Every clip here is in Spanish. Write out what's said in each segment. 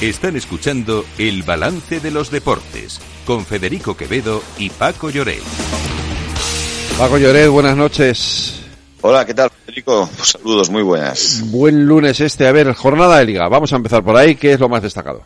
Están escuchando El Balance de los Deportes con Federico Quevedo y Paco Lloret. Paco Lloret, buenas noches. Hola, ¿qué tal, Federico? Saludos, muy buenas. Buen lunes este. A ver, jornada de liga. Vamos a empezar por ahí. ¿Qué es lo más destacado?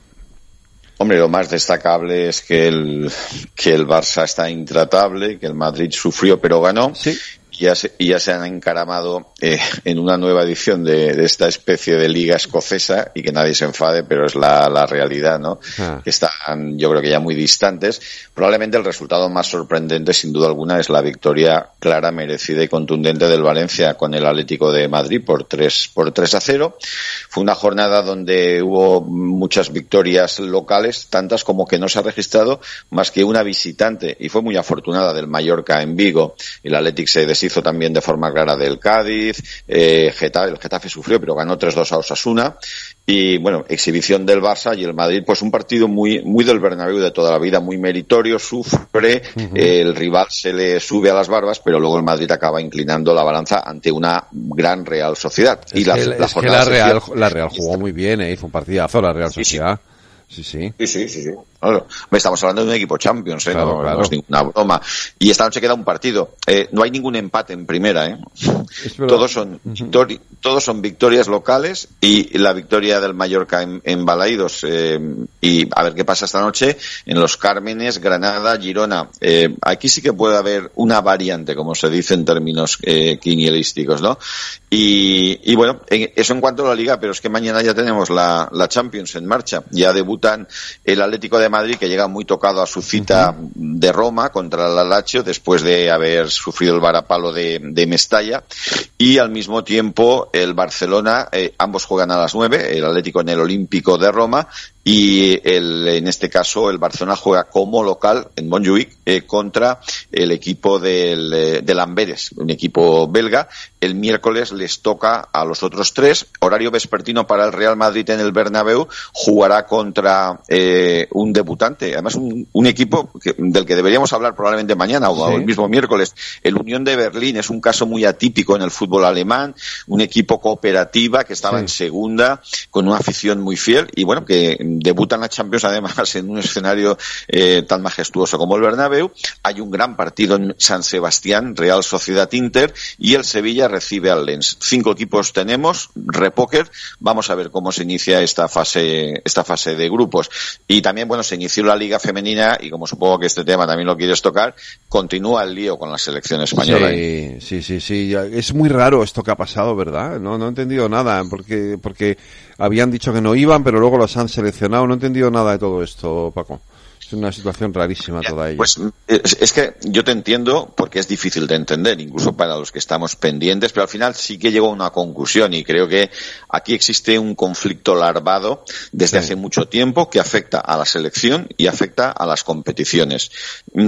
Hombre, lo más destacable es que el, que el Barça está intratable, que el Madrid sufrió pero ganó. Sí ya se, ya se han encaramado eh, en una nueva edición de, de, esta especie de liga escocesa y que nadie se enfade, pero es la, la realidad, ¿no? Ah. Que están, yo creo que ya muy distantes. Probablemente el resultado más sorprendente, sin duda alguna, es la victoria clara, merecida y contundente del Valencia con el Atlético de Madrid por 3, por 3 a 0. Fue una jornada donde hubo muchas victorias locales, tantas como que no se ha registrado más que una visitante y fue muy afortunada del Mallorca en Vigo. El Atlético se deshizo también de forma clara del Cádiz, eh, Getafe, el Getafe sufrió pero ganó 3-2 a Osasuna y bueno, exhibición del Barça y el Madrid, pues un partido muy, muy del Bernabéu de toda la vida, muy meritorio, sufre, uh -huh. el rival se le sube a las barbas, pero luego el Madrid acaba inclinando la balanza ante una gran Real Sociedad. Es y la, que, la es que la, Real, la Real jugó muy bien, eh, hizo un partidazo la Real Sociedad. Sí, sí. Sí, sí, sí. sí. Claro. Estamos hablando de un equipo Champions, ¿eh? Claro, no, claro. no, es ninguna broma. Y esta noche queda un partido. Eh, no hay ningún empate en primera, ¿eh? Todos son, -huh. todos son victorias locales y la victoria del Mallorca en, en Balaídos. Eh, y a ver qué pasa esta noche en los Cármenes, Granada, Girona. Eh, aquí sí que puede haber una variante, como se dice en términos eh, quinielísticos, ¿no? Y, y bueno, eso en cuanto a la liga, pero es que mañana ya tenemos la, la Champions en marcha. Ya debutan el Atlético de Madrid, que llega muy tocado a su cita uh -huh. de Roma contra el Alacho, después de haber sufrido el varapalo de, de Mestalla. Y al mismo tiempo, el Barcelona, eh, ambos juegan a las nueve, el Atlético en el Olímpico de Roma, y el, en este caso el Barcelona juega como local en Montjuic eh, contra el equipo del, eh, del Amberes, un equipo belga. El miércoles les toca a los otros tres. Horario vespertino para el Real Madrid en el Bernabéu. Jugará contra eh, un debutante, además un, un equipo que, del que deberíamos hablar probablemente mañana o Sí. el mismo miércoles. El Unión de Berlín es un caso muy atípico en el fútbol alemán, un equipo cooperativa que estaba Sí. en segunda con una afición muy fiel y bueno que debutan la Champions además en un escenario eh, tan majestuoso como el Bernabéu. Hay un gran partido en San Sebastián, Real Sociedad Inter y el Sevilla recibe al Lens. Cinco equipos tenemos, repóker. Vamos a ver cómo se inicia esta fase, esta fase de grupos. Y también, bueno, se inició la Liga Femenina y como supongo que este tema también lo quieres tocar, continúa el lío con la selección española. Sí, sí, sí, sí. Ya- Es muy raro esto que ha pasado, ¿verdad? No, no he entendido nada, porque, porque habían dicho que no iban, pero luego los han seleccionado. No he entendido nada de todo esto, Paco. Es una situación rarísima toda ella. Pues es, es que yo te entiendo porque es difícil de entender, incluso para los que estamos pendientes, pero al final sí que llego a una conclusión y creo que aquí existe un conflicto larvado desde Sí. hace mucho tiempo que afecta a la selección y afecta a las competiciones.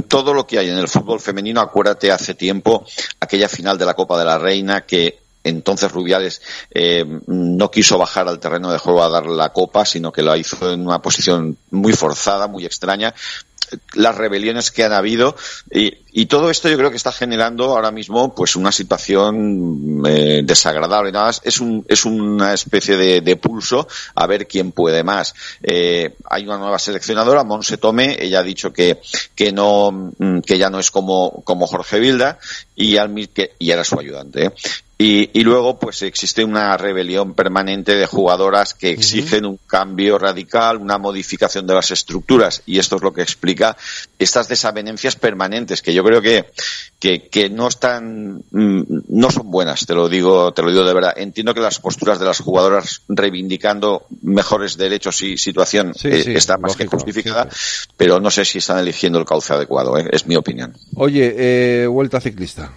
Todo lo que hay en el fútbol femenino, acuérdate hace tiempo aquella final de la Copa de la Reina que entonces Rubiales eh, no quiso bajar al terreno de juego a dar la copa, sino que lo hizo en una posición muy forzada, muy extraña. Las rebeliones que han habido y, todo esto yo creo que está generando ahora mismo pues una situación eh, desagradable. Nada más es un es una especie de, pulso a ver quién puede más. Eh, hay una nueva seleccionadora Monse Tomé. Ella ha dicho que que no mm, que ya no es como Jorge Vilda y al que y era su ayudante ¿eh? Y, y luego, pues existe una rebelión permanente de jugadoras que exigen un cambio radical, una modificación de las estructuras, y esto es lo que explica estas desavenencias permanentes, que yo creo que, que, que no están, mm, no son buenas, te lo digo, te lo digo de verdad. Entiendo que las posturas de las jugadoras reivindicando mejores derechos y situación Sí, eh, sí, está más que justificada, sí, pero no sé si están eligiendo el cauce adecuado, ¿eh? es mi opinión. Oye, eh, vuelta ciclista.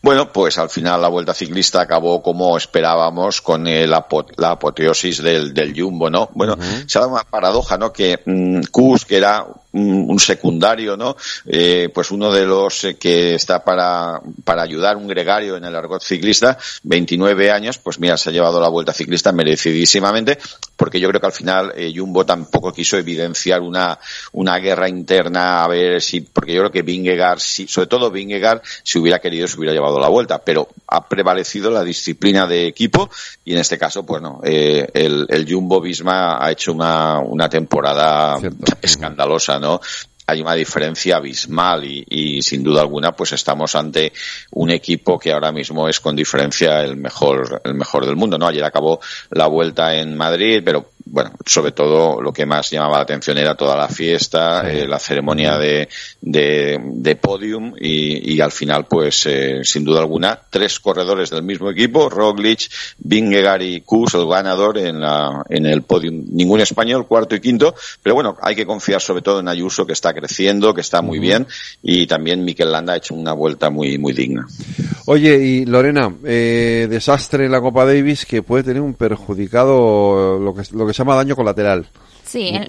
Bueno, pues al final la Vuelta Ciclista acabó como esperábamos con el apo- la apoteosis del, del Jumbo, ¿no? Bueno, se ha dado una paradoja, ¿no? Que mm, Kus, que era un, un secundario, ¿no? Eh, pues uno de los eh, que está para, para ayudar, un gregario en el argot ciclista, 29 años, pues mira, se ha llevado la Vuelta Ciclista merecidísimamente, porque yo creo que al final eh, Jumbo tampoco quiso evidenciar una, una guerra interna a ver si, porque yo creo que Vingegaard, si, sobre todo Vingegaard, si hubiera querido, se hubiera llevado la vuelta, pero ha prevalecido la disciplina de equipo y en este caso, bueno, eh, el, el Jumbo Visma ha hecho una, una temporada escandalosa, ¿no? hay una diferencia abismal y, y, sin duda alguna pues estamos ante un equipo que ahora mismo es con diferencia el mejor el mejor del mundo no ayer acabó la vuelta en Madrid pero bueno, sobre todo lo que más llamaba la atención era toda la fiesta, eh, la ceremonia de, de, de podium y, y, al final, pues, eh, sin duda alguna, tres corredores del mismo equipo, Roglic, Vingegaard y Kus, el ganador en, la, en el podium. Ningún español, cuarto y quinto, pero bueno, hay que confiar sobre todo en Ayuso, que está creciendo, que está muy bien, y también Mikel Landa ha hecho una vuelta muy, muy digna. Oye, y Lorena, eh, desastre en la Copa Davis que puede tener un perjudicado, lo que, lo que llama daño colateral. Sí, el,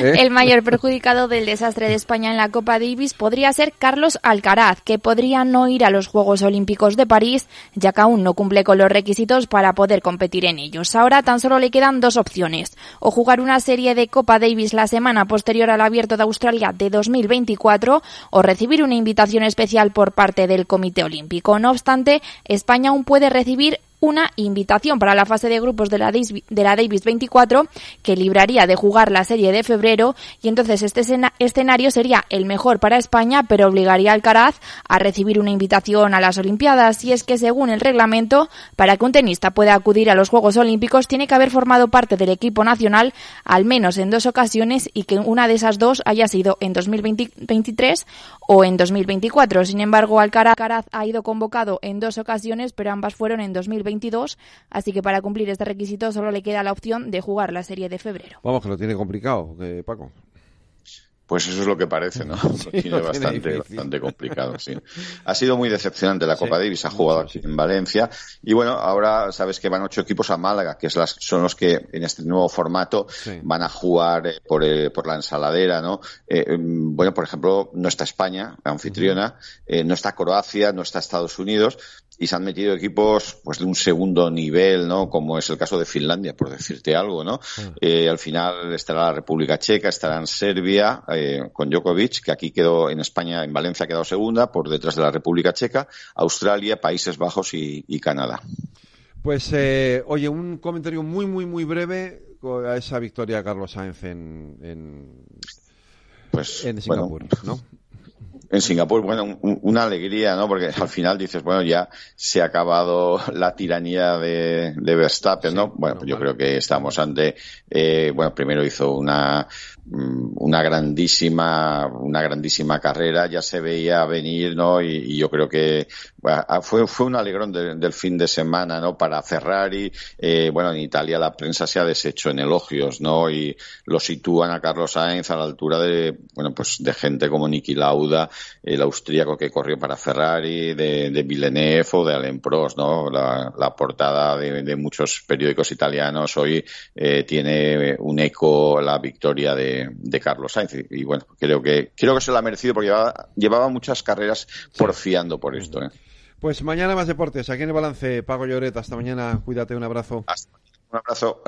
¿Eh? el, mayor perjudicado del desastre de España en la Copa Davis podría ser Carlos Alcaraz, que podría no ir a los Juegos Olímpicos de París, ya que aún no cumple con los requisitos para poder competir en ellos. Ahora tan solo le quedan dos opciones, o jugar una serie de Copa Davis la semana posterior al Abierto de Australia de 2024, o recibir una invitación especial por parte del Comité Olímpico. No obstante, España aún puede recibir una invitación para la fase de grupos de la, Davis, de la Davis 24 que libraría de jugar la serie de febrero y entonces este escenario sería el mejor para España pero obligaría al Alcaraz a recibir una invitación a las Olimpiadas y es que según el reglamento para que un tenista pueda acudir a los Juegos Olímpicos tiene que haber formado parte del equipo nacional al menos en dos ocasiones y que una de esas dos haya sido en 2023 o en 2024. Sin embargo, Alcaraz ha ido convocado en dos ocasiones pero ambas fueron en 2020 22, así que para cumplir este requisito solo le queda la opción de jugar la serie de febrero. Vamos, que lo tiene complicado, eh, Paco. Pues eso es lo que parece, ¿no? Sí, lo tiene bastante, bastante complicado, sí. Ha sido muy decepcionante la Copa sí, Davis, ha jugado aquí en Valencia. Y bueno, ahora sabes que van ocho equipos a Málaga, que es las, son los que en este nuevo formato sí. van a jugar eh, por, eh, por la ensaladera, ¿no? Eh, bueno, por ejemplo, no está España, la anfitriona, eh, no está Croacia, no está Estados Unidos, y se han metido equipos pues de un segundo nivel, ¿no? Como es el caso de Finlandia, por decirte algo, ¿no? Eh, al final estará la República Checa, estará en Serbia eh, con Djokovic, que aquí quedó en España, en Valencia ha quedado segunda, por detrás de la República Checa, Australia, Países Bajos y, y Canadá. Pues, eh, oye, un comentario muy, muy, muy breve a esa victoria de Carlos Sainz en, en, pues, en Singapur, bueno. ¿no? En Singapur, bueno, un, una alegría, ¿no? Porque al final dices, bueno, ya se ha acabado la tiranía de, de Verstappen, ¿no? Bueno, pues yo creo que estamos ante, eh, bueno, primero hizo una, una grandísima, una grandísima carrera, ya se veía venir, ¿no? Y, y yo creo que bueno, fue, fue un alegrón de, del fin de semana, ¿no? Para Ferrari, eh, bueno, en Italia la prensa se ha deshecho en elogios, ¿no? Y lo sitúan a Carlos Sainz a la altura de, bueno, pues de gente como Niki Lauda, el austríaco que corrió para Ferrari, de, de Villeneuve o de Alain Prost, ¿no? La, la portada de, de, muchos periódicos italianos hoy eh, tiene un eco la victoria de, de Carlos Sainz. Y, y, bueno, creo que, creo que se lo ha merecido porque llevaba, llevaba muchas carreras porfiando por esto, ¿eh? Pues mañana más deportes. Aquí en el balance, Pago Lloret. Hasta mañana. Cuídate. Un abrazo. Hasta, un abrazo.